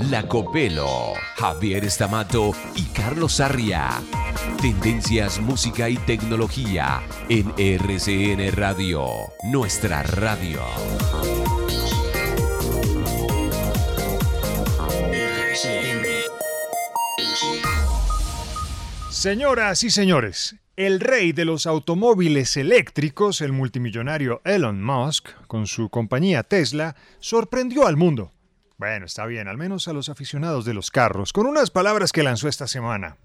Lacopelo, Javier Estamato y Carlos Sarria. Tendencias, música y tecnología en RCN Radio, nuestra radio. Señoras y señores, el rey de los automóviles eléctricos, el multimillonario Elon Musk, con su compañía Tesla, sorprendió al mundo. Bueno, está bien, al menos a los aficionados de los carros, con unas palabras que lanzó esta semana.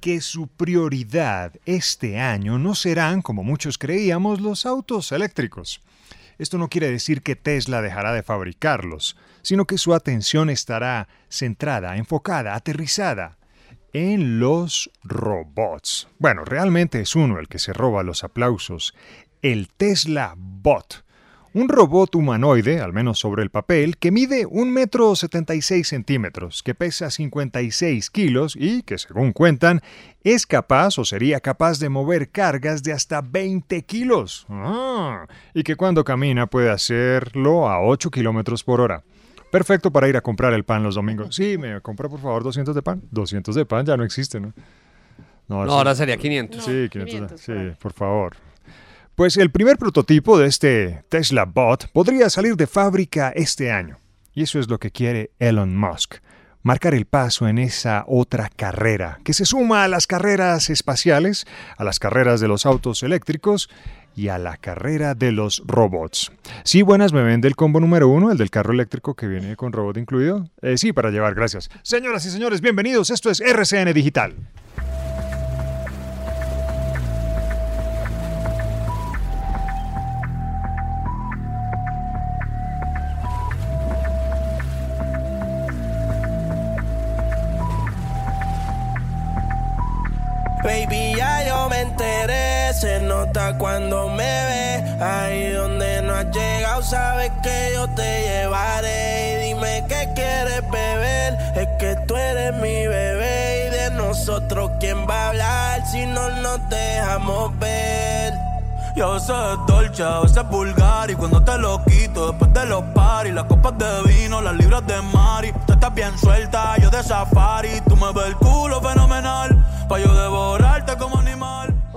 Que su prioridad este año no serán, como muchos creíamos, los autos eléctricos. Esto no quiere decir que Tesla dejará de fabricarlos, sino que su atención estará centrada, enfocada, aterrizada en los robots. Bueno, realmente es uno el que se roba los aplausos, el Tesla Bot. Un robot humanoide, al menos sobre el papel, que mide un metro 76 centímetros, que pesa 56 kilos y que, según cuentan, es capaz o sería capaz de mover cargas de hasta 20 kilos. Ah, y que cuando camina puede hacerlo a 8 kilómetros por hora. Perfecto para ir a comprar el pan los domingos. Sí, me compra por favor 200 de pan. 200 de pan ya no existe, ¿no? No, ahora sería 500. Sí, 500. sí, por favor. Pues el primer prototipo de este Tesla Bot podría salir de fábrica este año. Y eso es lo que quiere Elon Musk. Marcar el paso en esa otra carrera, que se suma a las carreras espaciales, a las carreras de los autos eléctricos y a la carrera de los robots. Sí, buenas, me vende el combo número uno, el del carro eléctrico que viene con robot incluido. Eh, sí, para llevar, gracias. Señoras y señores, bienvenidos. Esto es RCN Digital. Sabes que yo te llevaré. Y dime qué quieres beber, es que tú eres mi bebé. Y de nosotros, ¿quién va a hablar si no nos dejamos ver? Y a veces es dolce, a veces es vulgar Y cuando te lo quito después de los paris Las copas de vino, las libras de mari Tú estás bien suelta, yo de safari Tú me ves el culo fenomenal Pa' yo devorarte como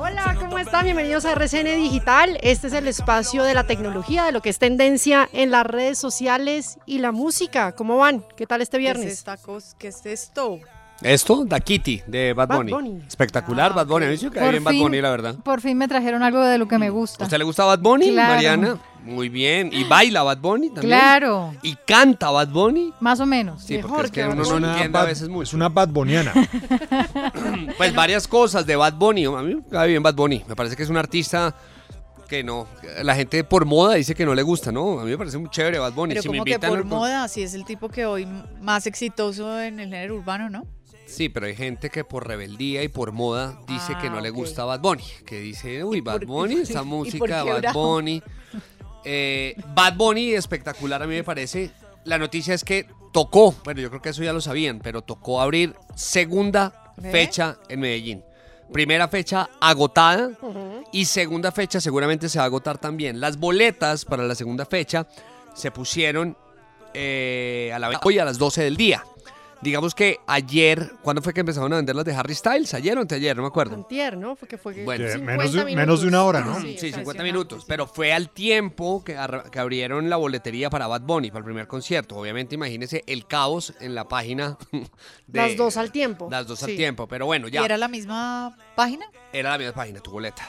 Hola, ¿cómo están? Bienvenidos a RCN Digital. Este es el espacio de la tecnología, de lo que es tendencia en las redes sociales y la música. ¿Cómo van? ¿Qué tal este viernes? ¿Qué es, esta cosa? ¿Qué es esto? Esto, Da Kitty, de Bad Bad Bunny. Bunny. Espectacular, Bad Bunny. A mí sí me cae bien Bad Bunny, la verdad. Por fin me trajeron algo de lo que me gusta. ¿A usted le gusta Bad Bunny, Claro. Mariana? Muy bien. ¿Y baila Bad Bunny también? Claro, ¿Y canta Bad Bunny? más o menos. Sí, porque es que que uno no entiende a veces mucho. Es una Bad Boniana. Pues varias cosas de Bad Bunny. A mí me cae bien Bad Bunny. Me parece que es un artista que no. La gente por moda dice que no le gusta, ¿no? A mí me parece muy chévere Bad Bunny. Pero si me como que por moda, si es el tipo que hoy más exitoso en el género urbano, ¿no? Sí, pero hay gente que por rebeldía y por moda dice que no Ah, le gusta Bad Bunny. Que dice, uy, ¿Y Bad por- Bunny, por música, qué Bad? Bunny. Eh, Bad Bunny, espectacular a mí me parece. La noticia es que tocó, bueno, yo creo que eso ya lo sabían, pero tocó abrir segunda fecha en Medellín. Primera fecha agotada y segunda fecha seguramente se va a agotar también. Las boletas para la segunda fecha se pusieron eh, a la hoy a las 12 del día. Digamos que ayer, ¿cuándo fue que empezaron a vender las de Harry Styles? ¿Ayer o anteayer? No me acuerdo. Antier, ¿no? Porque fue que Bueno. Que 50 menos, de, minutos. menos de una hora, ¿no? Sí, 50 impresionante, minutos. sí. Pero fue al tiempo que, que abrieron la boletería para Bad Bunny, para el primer concierto. Obviamente, imagínese el caos en la página. De, Las dos al tiempo. Las dos al Sí. tiempo. Pero bueno, ¿Y ya. era la misma página? Era la misma página, tu boleta.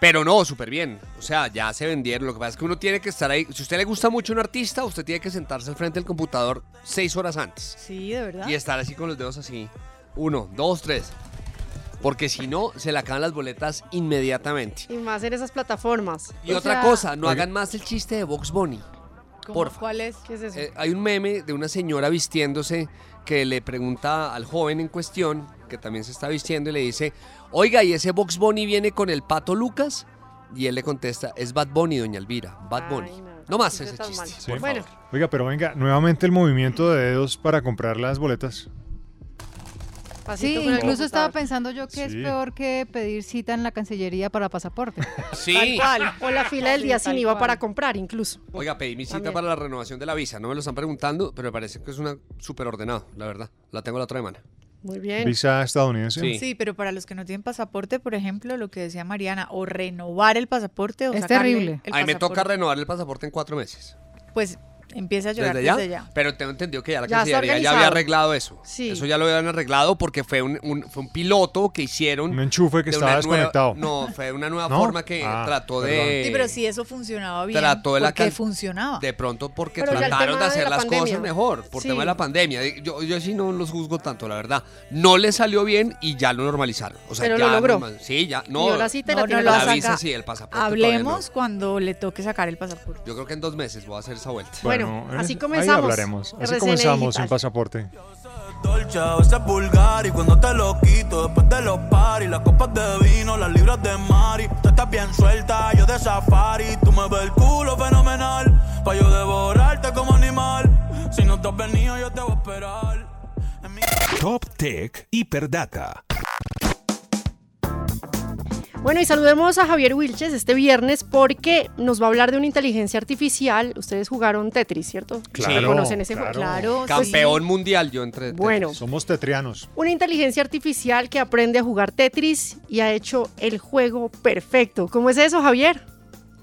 Pero no, súper bien. O sea, ya se vendieron. Lo que pasa es que uno tiene que estar ahí. Si a usted le gusta mucho un artista, usted tiene que sentarse al frente del computador seis horas antes. Sí, de verdad. Y estar así con los dedos así. Uno, dos, tres. Porque si no, se le acaban las boletas inmediatamente. Y más en esas plataformas. Y O otra sea- cosa, no hagan más el chiste de Box Bunny. ¿Cómo? porfa. ¿Cuál es? ¿Qué es eso? Eh, hay un meme de una señora vistiéndose que le pregunta al joven en cuestión, que también se está vistiendo, y le dice, oiga, ¿y ese Box Bunny viene con el pato Lucas? Y él le contesta, es Bad Bunny, doña Elvira, Bad Ay, Bunny. no, No más ese chiste, por Bueno, favor. Oiga, pero venga, nuevamente el movimiento de dedos para comprar las boletas. pasito Sí, incluso estaba pensando yo que es peor que pedir cita en la Cancillería para pasaporte. Sí. Tal cual. O la fila del Sí, día sin IVA para comprar, incluso. Oiga, pedí mi cita También. para la renovación de la visa. No me lo están preguntando, pero me parece que es una súper ordenado, la verdad. La tengo la otra semana. Muy bien. Visa estadounidense. Sí. Sí, pero para los que no tienen pasaporte, por ejemplo, lo que decía Mariana, o renovar el pasaporte o Es terrible. el A mí me toca renovar el pasaporte en cuatro meses. Pues empieza a llorar ¿Desde desde, ya? ya. Pero tengo entendido que ya la Ya Cancillería ya había arreglado eso. Sí. Eso ya lo habían arreglado porque fue un, un- fue un piloto que hicieron. Un enchufe que de estaba nueva- desconectado. no, fue una nueva ¿No? forma que Ah, trató perdón. de. Sí, pero si eso funcionaba bien, Trató de la ¿por qué can- funcionaba? De pronto porque Pero ya trataron de hacer la las pandemia. cosas mejor, por Sí. tema de la pandemia. Yo, yo sí no los juzgo tanto, la verdad. No le salió bien y ya lo normalizaron. O sea, Pero lo ya logró. normal- Sí, ya. No, y ahora sí te la No, tiene no que lo la saca. visa sí, el pasaporte. Hablemos no. cuando le toque sacar el pasaporte. Yo creo que en dos meses voy a hacer esa vuelta. Bueno, en así ese- comenzamos. Ahí hablaremos. Así RCN comenzamos Digital. sin pasaporte. Dolce, a veces vulgar y cuando te lo quito después de los paris, las copas de vino, las libras de Mari, tú estás bien suelta, yo de safari, tú me ves el culo fenomenal, pa' yo devorarte como animal, si no te has venido yo te voy a esperar. En mi- Top Tech Hiperdata. Bueno, y saludemos a Javier Wilches este viernes porque nos va a hablar de una inteligencia artificial. Ustedes jugaron Tetris, ¿cierto? Claro, ¿Conocen ese juego? claro. Claro, Campeón mundial yo entre. Bueno, Somos tetrianos. una inteligencia artificial que aprende a jugar Tetris y ha hecho el juego perfecto. ¿Cómo es eso, Javier?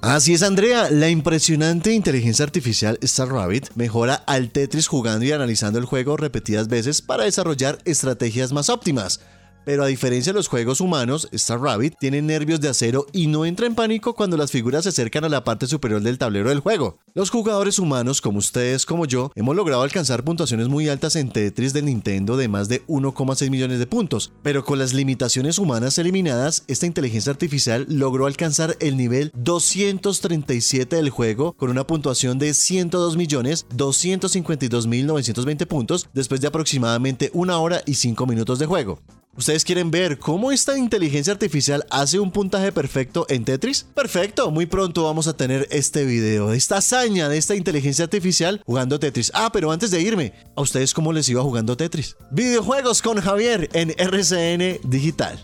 Así es, Andrea. La impresionante inteligencia artificial Star Rabbit mejora al Tetris jugando y analizando el juego repetidas veces para desarrollar estrategias más óptimas. Pero a diferencia de los juegos humanos, Star Rabbit tiene nervios de acero y no entra en pánico cuando las figuras se acercan a la parte superior del tablero del juego. Los jugadores humanos, como ustedes, como yo, hemos logrado alcanzar puntuaciones muy altas en Tetris del Nintendo de más de 1,6 millones de puntos, pero con las limitaciones humanas eliminadas, esta inteligencia artificial logró alcanzar el nivel 237 del juego con una puntuación de 102.252.920 puntos después de aproximadamente una hora y 5 minutos de juego. ¿Ustedes quieren ver cómo esta inteligencia artificial hace un puntaje perfecto en Tetris? Perfecto, muy pronto vamos a tener este video, esta hazaña de esta inteligencia artificial jugando Tetris. Ah, pero antes de irme, ¿a ustedes cómo les iba jugando Tetris? Videojuegos con Javier en RCN Digital.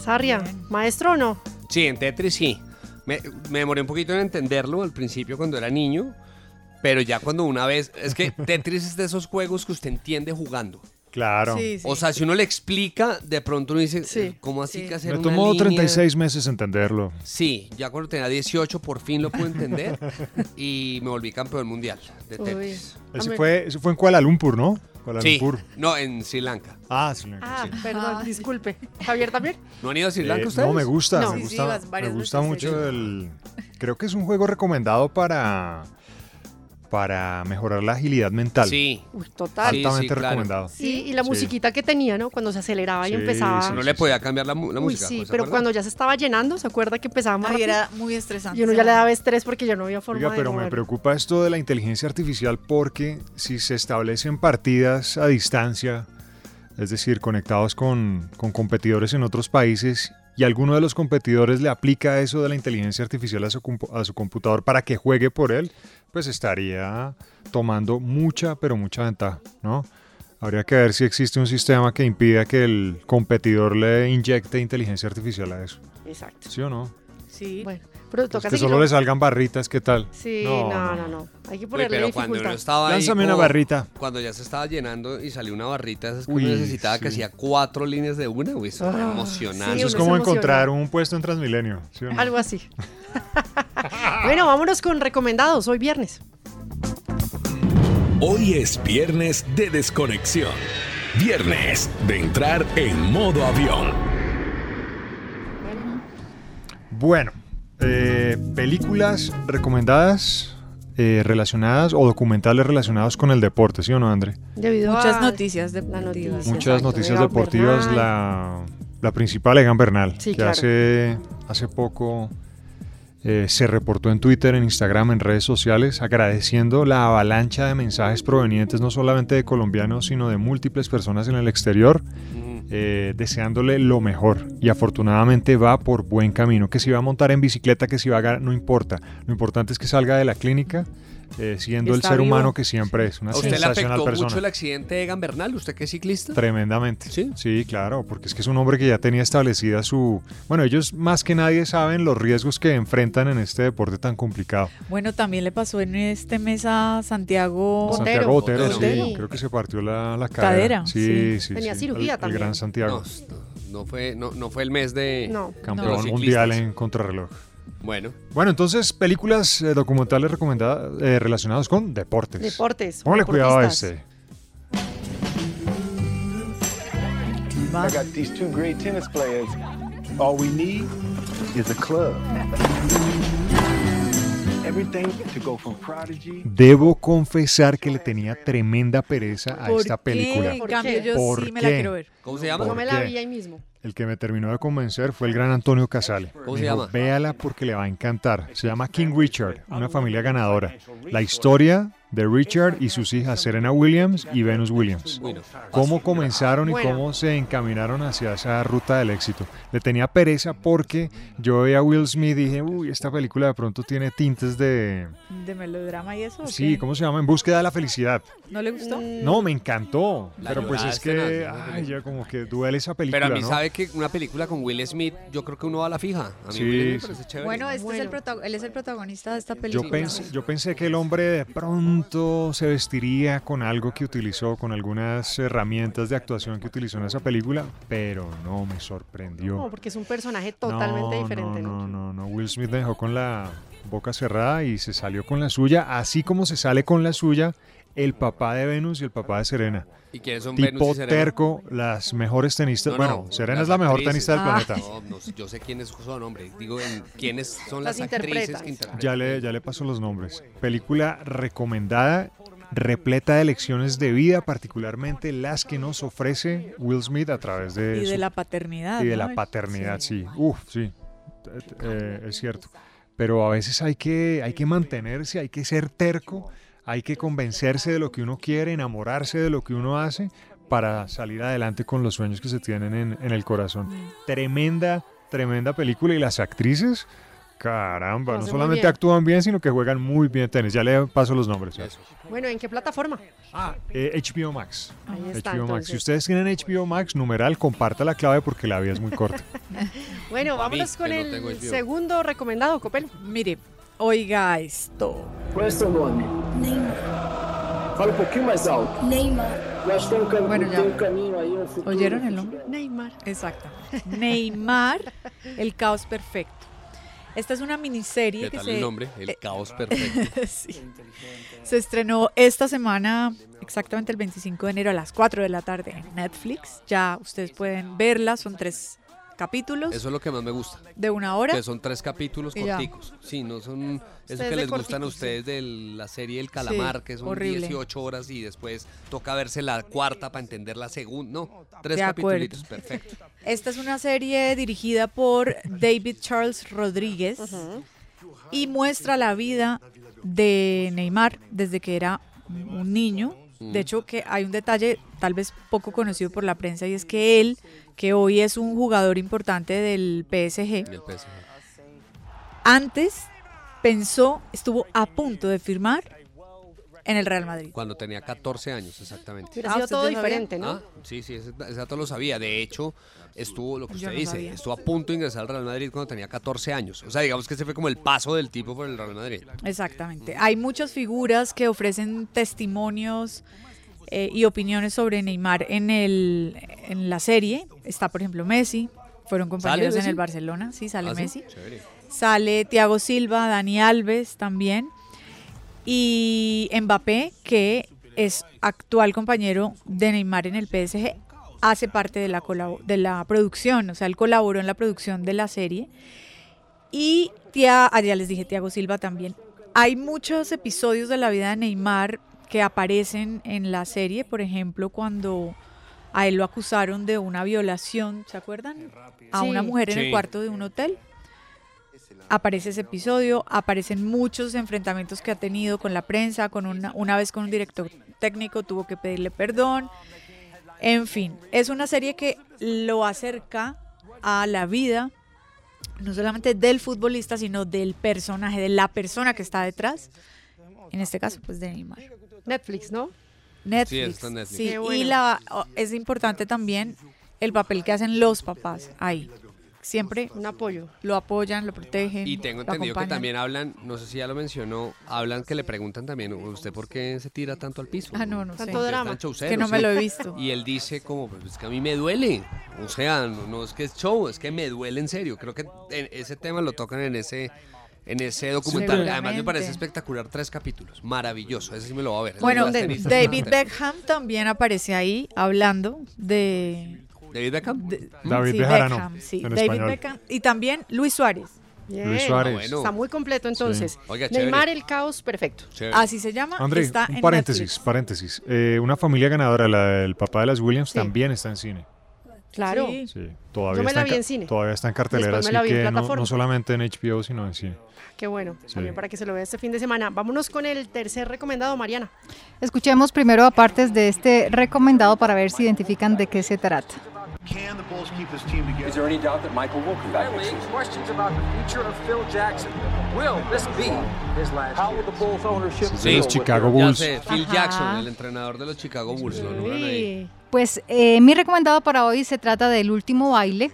Sarria, ¿maestro o no? Sí, en Tetris sí. Me, me demoré un poquito en entenderlo al principio cuando era niño, pero ya cuando una vez... Es que Tetris es de esos juegos que usted entiende jugando. Claro. Sí, sí. O sea, si uno le explica, de pronto uno dice, Sí. ¿cómo así Sí. que hacer Me una tomó línea? 36 meses entenderlo. Sí, ya cuando tenía 18 por fin lo pude entender y me volví campeón mundial de Uy. Tetris. Ese fue, ese fue en Kuala Lumpur, ¿no? Kuala Sí, Lumpur. no, en Sri Lanka. Ah, sí. Ah, sí. perdón, disculpe. ¿Javier también? ¿No han ido a Sri Lanka Eh, ustedes? no, me gusta, No. me Sí, sí, gusta, me gusta mucho el... Creo que es un juego recomendado para para mejorar la agilidad mental. Sí. Uy, total. Sí, Altamente claro. recomendado. Y, y la Sí. musiquita que tenía, ¿no? Cuando se aceleraba y Sí, empezaba. sí, No le podía cambiar la, la Uy, música. sí, ¿pues, se pero cuando ya se estaba llenando, ¿se acuerda que empezaba más Ay, era muy estresante. Y uno ya le daba estrés porque ya no había forma Oiga, de pero me preocupa esto de la inteligencia artificial porque si se establecen partidas a distancia, es decir, conectados con, con competidores en otros países y alguno de los competidores le aplica eso de la inteligencia artificial a su, a su computador para que juegue por él, pues estaría tomando mucha, pero mucha ventaja, ¿no? Habría que ver si existe un sistema que impida que el competidor le inyecte inteligencia artificial a eso. Exacto. ¿Sí o no? Sí. Bueno, pero toca que solo le salgan barritas, ¿qué tal? Sí, no, no, no. Hay que Uy, ponerle pero cuando uno estaba ahí Lánzame una como- barrita. Cuando ya se estaba llenando y salió una barrita, esas que Uy, uno necesitaba que hacía cuatro líneas de una, uy, eso era Ah, emocionante. sí, Eso es uno como emociona. encontrar un puesto en Transmilenio. ¿sí o no? Algo así. bueno, vámonos con recomendados. Hoy viernes. Hoy es viernes de desconexión. Viernes de entrar en modo avión. Bueno, eh, películas recomendadas eh, relacionadas o documentales relacionados con el deporte, ¿sí o no, André? Debido Muchas a noticias la deportivas. noticia, Muchas exacto, noticias Egan deportivas, la, la principal Egan Bernal, Sí, que claro. hace, hace poco eh, se reportó en Twitter, en Instagram, en redes sociales, agradeciendo la avalancha de mensajes provenientes no solamente de colombianos, sino de múltiples personas en el exterior, eh, deseándole lo mejor. Y afortunadamente va por buen camino. Que si va a montar en bicicleta, que si va a... No importa. Lo importante es que salga de la clínica eh, siendo el ser vivo. humano que siempre es. Una ¿A usted le afectó persona. mucho el accidente de Egan Bernal? ¿Usted que es ciclista? Tremendamente. ¿Sí? claro, porque es que es un hombre que ya tenía establecida su... Bueno, ellos más que nadie saben los riesgos que enfrentan en este deporte tan complicado. Bueno, también le pasó en este mes a Santiago. Santiago Botero, sí, Botero. creo que se partió la, la cadera. Cadera, Sí, sí. sí. Tenía sí, cirugía el, el también. gran Santiago. No, no fue, no, no fue el mes de No. Campeón mundial en contrarreloj. Bueno, Bueno, entonces, películas eh, documentales recomendadas eh, relacionadas con deportes. Deportes. Póngale cuidado a deportistas. este. I got these two great tennis players. All we need is a club. Everything to go from prodigy. Debo confesar que le tenía tremenda pereza a ¿Por esta qué? película. ¿Por sí me la qué? quiero ver. ¿cómo se llama? No ¿Por me la vi ahí mismo. El que me terminó de convencer fue el gran Antonio Casale. ¿Cómo Me se dijo, llama? Véala porque le va a encantar. Se llama King Richard, una familia ganadora. La historia de Richard y sus hijas Serena Williams y Venus Williams. Cómo comenzaron y cómo se encaminaron hacia esa ruta del éxito. Le tenía pereza porque yo veía a Will Smith y dije, uy, esta película de pronto tiene tintes de... ¿De melodrama y eso? Sí? ¿cómo se llama? En búsqueda de la felicidad. ¿No le gustó? No, me encantó. La pero pues es que, ay, ya como que duele esa película, Pero a mí ¿no? Sabe que una película con Will Smith, yo creo que uno va a la fija. A mí Sí, Will Smith me sí. parece chévere. Bueno, este es el él es el protagonista de esta película. Yo pensé, yo pensé que el hombre de pronto se vestiría con algo que utilizó, con algunas herramientas de actuación que utilizó en esa película, pero no me sorprendió. No, porque es un personaje totalmente No, diferente, ¿no? No, no, no. Will Smith me dejó con la boca cerrada y se salió con la suya, así como se sale con la suya el papá de Venus y el papá de Serena. ¿Y quiénes son Venus Tipo y Serena? terco, las mejores tenistas. No, bueno, no, Serena es la mejor actrices. tenista del Ah. planeta. No, no, yo sé quiénes son, hombre. Digo, en quiénes son Las las, actrices interpretas. que interpretan. Ya le, ya le paso los nombres. Película recomendada, repleta de lecciones de vida, particularmente las que nos ofrece Will Smith a través de, Y de su- la paternidad. y de ¿no? la paternidad, sí. Uf, sí, Eh, eh, es cierto. Pero a veces hay que, hay que mantenerse, hay que ser terco, hay que convencerse de lo que uno quiere, enamorarse de lo que uno hace para salir adelante con los sueños que se tienen en, en el corazón. Tremenda, tremenda película y las actrices, caramba, no solamente bien. actúan bien, sino que juegan muy bien tenis. Ya le paso los nombres. Eso. Bueno, ¿en qué plataforma? Ah, eh, HBO Max. Ahí está, HBO Max. Si ustedes tienen HBO Max, numeral, comparta la clave porque la vida es muy corta. Bueno, vámonos con no el segundo recomendado, Copel. Mire, oiga esto. Qual é seu nome? Neymar. Fala um pouquinho mais alto. Neymar. Eu acho que tem um, cam Bueno, ya. tem um caminho aí, um futuro. ¿Oyeron el nombre? Neymar. Exactamente. Neymar, el caos perfecto. Esta es una miniserie ¿Qué que tal se, el nombre? El eh, caos perfecto. sí. se estrenó esta semana, exactamente el 25 de enero a las 4 de la tarde en Netflix. Ya ustedes pueden verla, son tres capítulos Eso es lo que más me gusta. de una hora. Que son tres capítulos Y ya. corticos. Sí, no son eso que les gustan a sí. ustedes de la serie El Calamar, que son horrible. 18 horas y después toca verse la cuarta para entender la segunda. No, tres capítulos, perfecto. Esta es una serie dirigida por David Charles Rodríguez y muestra la vida de Neymar desde que era un niño. De hecho, que hay un detalle tal vez poco conocido por la prensa y es que él, que hoy es un jugador importante del PSG, PSG. antes pensó, estuvo a punto de firmar en el Real Madrid. Cuando tenía 14 años, exactamente. Hubiera Ah, sido ¿usted todo diferente, ¿no? Ah, sí, sí, ese, ese dato lo sabía. De hecho, estuvo, lo que usted no dice, sabía. estuvo a punto de ingresar al Real Madrid cuando tenía 14 años. O sea, digamos que ese fue como el paso del tipo por el Real Madrid. Exactamente. Hay muchas figuras que ofrecen testimonios eh, y opiniones sobre Neymar en, el, en la serie. Está, por ejemplo, Messi. Fueron compañeros en el Barcelona. Sí, sale ¿Ah, sí? Messi. Chévere. Sale Thiago Silva, Dani Alves también. Y Mbappé, que es actual compañero de Neymar en el PSG, hace parte de la, de la producción. O sea, él colaboró en la producción de la serie. Y Tia, ah, ya les dije, Thiago Silva también. Hay muchos episodios de la vida de Neymar que aparecen en la serie, por ejemplo, cuando a él lo acusaron de una violación, ¿se acuerdan? A una mujer en el cuarto de un hotel. Aparece ese episodio, aparecen muchos enfrentamientos que ha tenido con la prensa, con una, una vez con un director técnico tuvo que pedirle perdón. En fin, es una serie que lo acerca a la vida no solamente del futbolista, sino del personaje, de la persona que está detrás. En este caso, pues de Neymar. Netflix, ¿no? Netflix. en Netflix. sí, bueno. y la, es importante también el papel que hacen los papás ahí. Siempre Un apoyo. lo apoyan, lo protegen. Y tengo lo entendido que también hablan, no sé si ya lo mencionó, hablan que le preguntan también, ¿usted por qué se tira tanto al piso? Ah, no, no sé. Tanto drama. Que no me sí. lo he visto. Y él dice como, pues es que a mí me duele. O sea, no, no es que es show, es que me duele en serio. Creo que en ese tema lo tocan en ese en ese documental. Además me parece espectacular tres capítulos. Maravilloso. Ese sí me lo va a ver. Bueno. David Beckham también aparece ahí hablando de... David Beckham. David sí, Bejarano, Beckham, sí, en David español. Beckham. Y también Luis Suárez. Luis Suárez. Ah, bueno. Está muy completo entonces. Oiga. Neymar, el caos, perfecto. Chévere. Así se llama. André, está un en paréntesis, Netflix. paréntesis. Eh, una familia ganadora, la del papá de las Williams, Sí. también está en cine. Claro. Sí. Sí, todavía, Yo me está, la vi ca- en cine. todavía está en cartelera, así en que no, solamente en HBO, sino en cine. Qué bueno. Sí. También para que se lo vea este fin de semana. Vámonos con el tercer recomendado, Mariana. Escuchemos primero a partes de este recomendado para ver si identifican de qué se trata. Is there any doubt that Michael will come back next season? questions about the future of Phil Jackson. Will this be his last How will the Bulls ownership de los Chicago Bulls. sé, Phil Ajá. Jackson, el entrenador de los Chicago Bulls. Lo nombran ahí. Sí. Pues eh, mi recomendado para hoy se trata del último baile,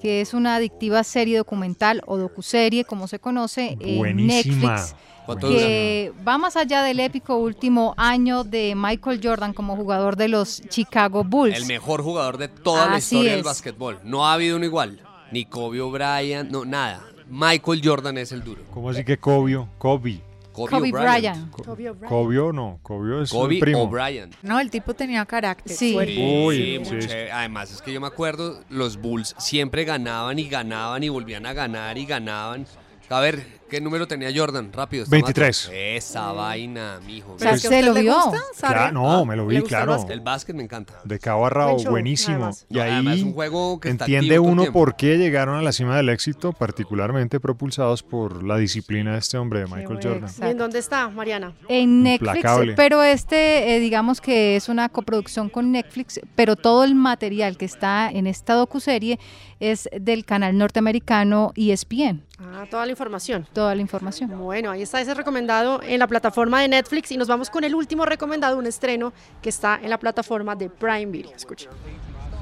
que es una adictiva serie documental o docuserie, como se conoce, en Buenísima. Netflix. ¿Cuánto dura? que va más allá del épico último año de Michael Jordan como jugador de los Chicago Bulls. El mejor jugador de toda la historia del es. básquetbol. No ha habido uno igual. Ni Kobe Bryant, no, nada. Michael Jordan es el duro. ¿Cómo así que Kobe? Kobe. Kobe, Kobe Bryant. Bryant. Kobe O'Brien. Kobe no, Kobe es Kobe el primo. O'Brien. No, el tipo tenía carácter. Sí. Uy, Sí, sí. Además, es que yo me acuerdo, los Bulls siempre ganaban y ganaban y volvían a ganar y ganaban. A ver, ¿qué número tenía Jordan? Rápido. está 23. mato. Esa vaina, mijo. ¿Pero que se lo vio. Claro, no, me lo ¿Le vi, el claro. básquet? El básquet me encanta. De cabo a rabo, show, buenísimo. Y No, además, ahí un juego que entiende uno por qué llegaron a la cima del éxito, particularmente propulsados por la disciplina de este hombre, de Michael. Jordan. ¿Y en dónde está, Mariana? En Netflix, Implacable. pero este, eh, digamos que es una coproducción con Netflix, pero todo el material que está en esta docuserie es del canal norteamericano ESPN, Ah, toda la información. Toda la información. Bueno, ahí está ese recomendado en la plataforma de Netflix y nos vamos con el último recomendado, un estreno que está en la plataforma de Prime Video. Escucha.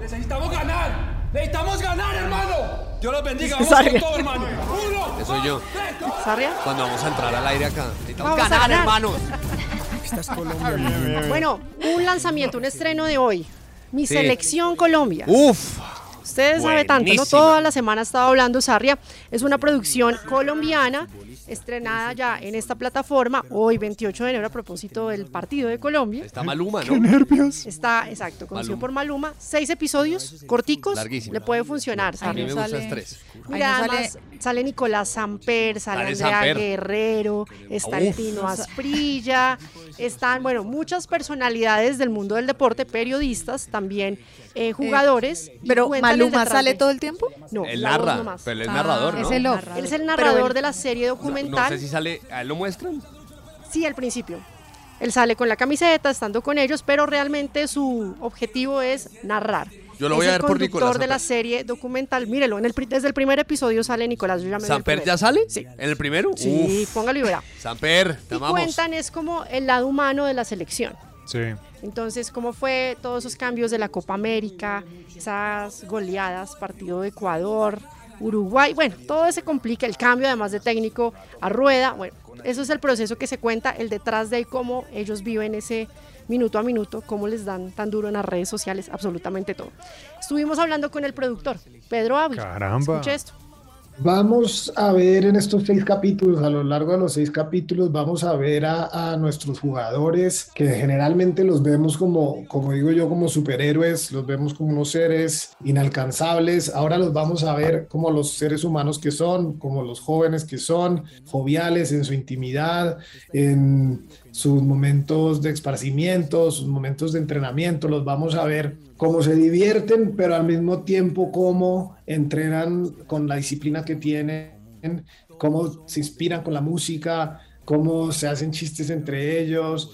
Necesitamos ganar. Necesitamos ganar, hermano. Dios los bendiga. Vamos Sarria. con todo, hermano. Uno. Eso soy yo. ¿Sarria? Cuando vamos a entrar al aire acá. Necesitamos Vamos a ganar, ganar. hermanos. Bueno, un lanzamiento, un estreno de hoy. Mi Sí. selección Colombia. Uf. Ustedes saben tanto, ¿no? Toda la semana ha estado hablando Sarria. Es una producción colombiana estrenada ya en esta plataforma hoy 28 de enero a propósito del partido de Colombia. Está Maluma, ¿no? nervios! Está, exacto, conocido Maluma. por Maluma. Seis episodios corticos. Larguísimo. Le puede funcionar, A Sarria. mí me no gustan sale- tres. Mira, Ahí no además sale Nicolás Samper, sale Sale Andrea Samper. Guerrero, está el Uf. Tino Asprilla, están, bueno, muchas personalidades del mundo del deporte, periodistas, también eh, jugadores. y Pero el Maluma sale todo el tiempo. No, Él la voz narra, nomás. pero él es Ah, narrador, ¿no? es el off. Él es el narrador él- de la serie documental. no sé si sale, ¿a él lo muestran? Sí, al principio. Él sale con la camiseta, estando con ellos, pero realmente su objetivo es narrar. Yo lo Es voy a el ver por Nicolás conductor de la serie documental. Mírelo, en el, desde el primer episodio sale Nicolás. Yo ya me vi el ¿Samper primero. ya sale? Sí. ¿En el primero? Sí, Uf. póngalo y verá. Samper, te Y amamos. cuentan es como el lado humano de la selección. Sí. Entonces, ¿cómo fue todos esos cambios de la Copa América, esas goleadas, partido de Ecuador, Uruguay? Bueno, todo se complica, el cambio además de técnico a rueda. Bueno, eso es el proceso que se cuenta, el detrás de cómo ellos viven ese minuto a minuto, cómo les dan tan duro en las redes sociales, absolutamente todo. Estuvimos hablando con el productor, Pedro Ávila. Caramba. Escuche esto. Vamos a ver en estos seis capítulos, a lo largo de los seis capítulos, vamos a ver a, nuestros jugadores que generalmente los vemos como, como digo yo, como superhéroes, los vemos como unos seres inalcanzables. Ahora los vamos a ver como los seres humanos que son, como los jóvenes que son, joviales en su intimidad, en sus momentos de esparcimiento, sus momentos de entrenamiento, los vamos a ver cómo se divierten, pero al mismo tiempo cómo entrenan con la disciplina que tienen, cómo se inspiran con la música, cómo se hacen chistes entre ellos.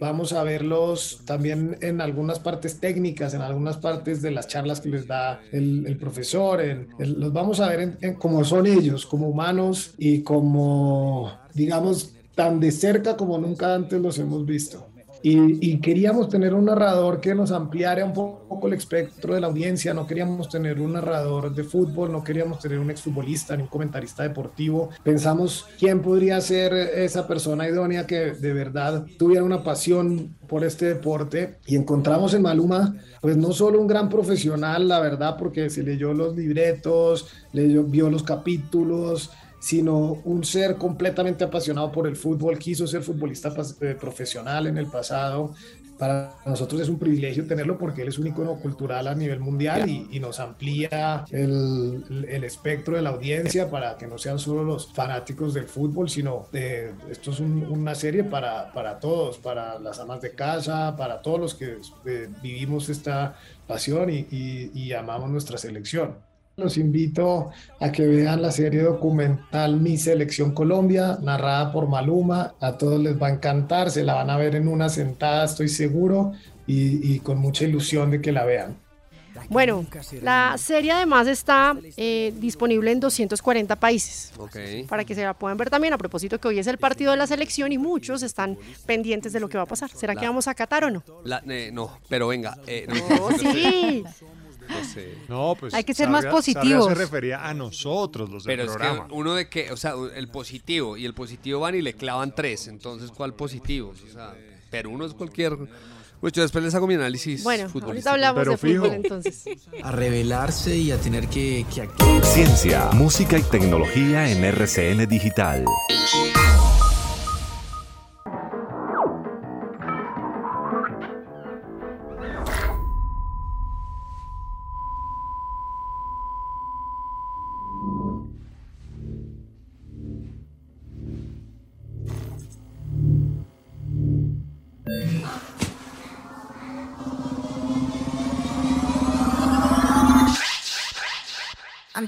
Vamos a verlos también en algunas partes técnicas, en algunas partes de las charlas que les da el, el profesor. en- en- los vamos a ver en, en cómo son ellos, como humanos y como, digamos, tan de cerca como nunca antes los hemos visto. Y, y queríamos tener un narrador que nos ampliara un poco el espectro de la audiencia, no queríamos tener un narrador de fútbol, no queríamos tener un exfutbolista ni un comentarista deportivo. Pensamos quién podría ser esa persona idónea que de verdad tuviera una pasión por este deporte y encontramos en Maluma pues no solo un gran profesional, la verdad, porque se leyó los libretos, leyó, vio los capítulos, sino un ser completamente apasionado por el fútbol, quiso ser futbolista eh, profesional en el pasado. Para nosotros es un privilegio tenerlo porque él es un icono cultural a nivel mundial y, nos amplía el, espectro de la audiencia para que no sean solo los fanáticos del fútbol, sino eh, esto es un- una serie para, para todos, para las amas de casa, para todos los que eh, vivimos esta pasión y- y amamos nuestra selección. Los invito a que vean la serie documental Mi Selección Colombia, narrada por Maluma. A todos les va a encantar, se la van a ver en una sentada, estoy seguro, y, y con mucha ilusión de que la vean. Bueno, la serie además está eh, disponible en 240 países. Ok. para que se la puedan ver también a propósito que hoy es el partido de la selección y muchos están pendientes de lo que va a pasar. ¿Será que vamos a Qatar o no? La- eh, no, pero venga. eh, no, sí. No sé. No, pues. Hay que ser más Sarria- positivos. Se refería a nosotros, los del Pero es programa. que uno de que, o sea, el positivo y el positivo van y le clavan tres. Entonces, ¿cuál positivo? O sea, pero uno es cualquier. Pues yo después les hago mi análisis. Bueno, ahorita hablamos de fútbol entonces. A revelarse y a tener que, que. Ciencia, música y tecnología en RCN Digital.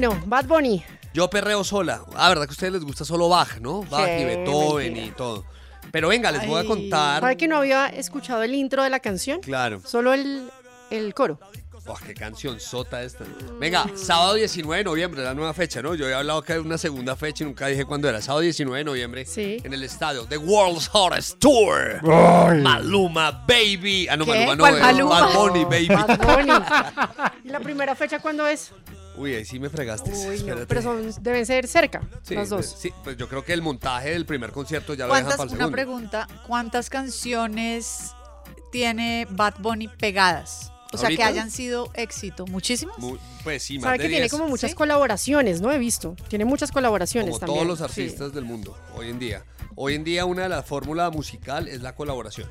Bueno, Bad Bunny. Yo perreo sola. Ah, ¿verdad que a ustedes les gusta solo Bach, no? Bach y Sí, Beethoven mentira. y todo. Pero venga, les voy a contar. ¿Sabe que no había escuchado el intro de la canción? Claro. Solo el, el coro. Oh, qué canción sota esta. Venga, sábado 19 de noviembre, la nueva fecha, ¿no? Yo había hablado que era una segunda fecha y nunca dije cuándo era. Sábado 19 de noviembre. En el estadio. The World's Hottest Tour. Ay. Maluma, baby. Ah, no, ¿Qué? Maluma no. ¿Cuál es Maluma? Bad Bunny, baby. Bad Bunny. ¿Y la primera fecha cuándo es? Uy, ahí sí me fregaste. Uy, no, pero son, deben ser cerca, Sí, las dos. sí, pues yo creo que el montaje del primer concierto ya lo dejan ¿Cuántas, para el una segundo. pregunta, ¿cuántas canciones tiene Bad Bunny pegadas? O sea, que hayan sido éxito. Muchísimos. Mu- Pues sí, más Sabe de que tiene 10. como muchas colaboraciones, ¿no? He visto. Tiene muchas colaboraciones Como también. todos los Sí. artistas del mundo hoy en día. Hoy en día una de las fórmulas musical es la colaboración.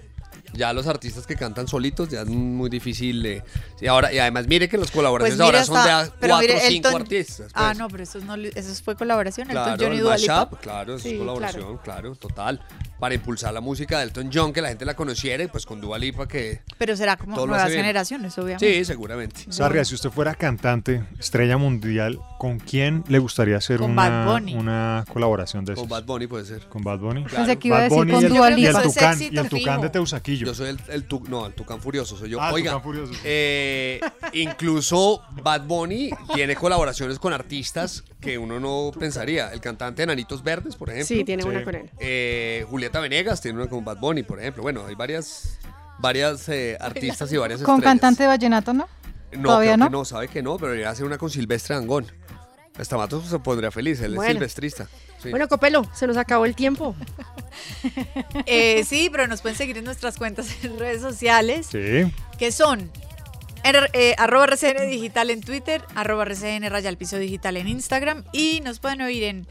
Ya los artistas que cantan solitos ya es muy difícil de... Y, ahora, y además mire que las colaboraciones Pues ahora son de a pero cuatro o mire, cinco Elton- artistas. Ah, pues. no, pero eso, no, eso fue colaboración. Claro, Elton John y el Dua Lipa. mashup, claro, eso Sí, es colaboración, claro. total. Para impulsar la música de Elton John, que la gente la conociera, y pues con Dua Lipa que... Pero será como nuevas generaciones, obviamente. Sí, seguramente. Sarria, si usted fuera cantante, estrella mundial, ¿con quién le gustaría hacer Con una, una colaboración de Con esas? Bad Bunny puede ser. ¿Con Bad Bunny? Pensé que iba a Bad decir Bunny con y el- Dua Y el Lipa. Eso Tucán, y el Tucán de Teusaquillo. Yo soy el, el tu- no, el Tucán Furioso, soy yo. Ah, Oiga, Tucán Furioso. eh, incluso Bad Bunny tiene colaboraciones con artistas que uno no pensaría. El cantante de Nanitos Verdes, por ejemplo. Sí, tiene una con él. Eh, Julieta Venegas tiene una con Bad Bunny, por ejemplo. Bueno, hay varias, varias eh, artistas y varias Con estrellas. cantante de vallenato, ¿no? No, ¿Todavía creo no? que no, sabe que no, pero iba a hacer una con Silvestre Angón. Estamato se pondría feliz, él Bueno. es silvestrista. Sí. Bueno, Copelo, se nos acabó el tiempo. Eh, sí, pero nos pueden seguir en nuestras cuentas en redes sociales, Sí. que son R- eh, arroba RCN Digital en Twitter, arroba RCN Raya al Piso Digital en Instagram y nos pueden oír en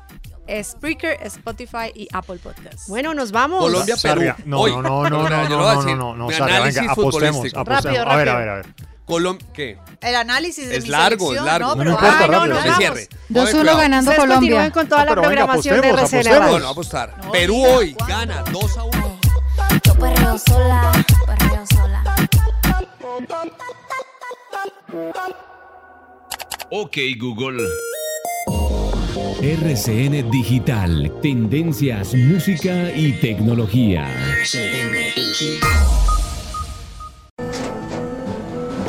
Spreaker, Spotify y Apple Podcasts. Bueno, nos vamos. Colombia, Perú. No, no, no, no, no, yo no, lo voy a no, decir. no, no, Mi Sarria, análisis venga, apostemos, futbolístico. apostemos. Rápido, A ver, a rápido. ver, a ver. Colom ¿Qué? El análisis de Es mi largo, es largo. ¿no? No Pero, importa, ay, no, no hagamos. cierre. 2-1 Cuidado. ganando Ustedes Colombia. con toda No, la venga, programación de apostemos, RCN apostemos. Radio. Bueno, vamos a apostar. No, Perú hoy ¿cuándo? gana 2 a 1. Yo perreo sola, perreo sola. Ok Google. RCN Digital, tendencias, música y tecnología.